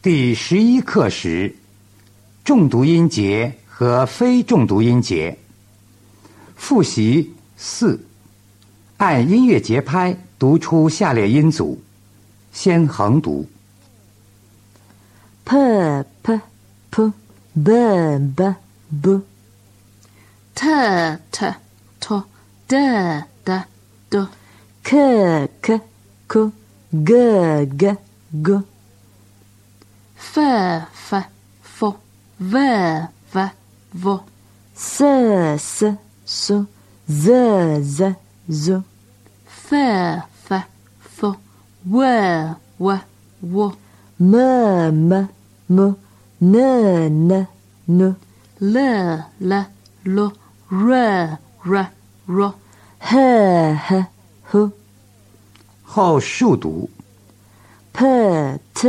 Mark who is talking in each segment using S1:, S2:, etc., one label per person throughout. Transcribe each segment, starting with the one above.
S1: 第十一课时，重读音节和非重读音节。复习四，按音乐节拍读出下列音组，先横读。
S2: p p p b b b
S3: t t t d d d
S2: k k k g g g
S3: f f f v v v
S2: s s s z z z
S3: f f f w w w
S2: m m m n n n
S3: l l l r r r
S2: h h h
S1: 后数读。
S2: p t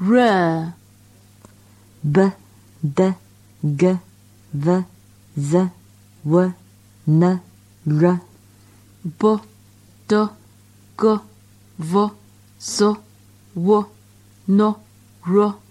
S3: r.
S2: B d g v z w n r.
S3: B d g v z w n r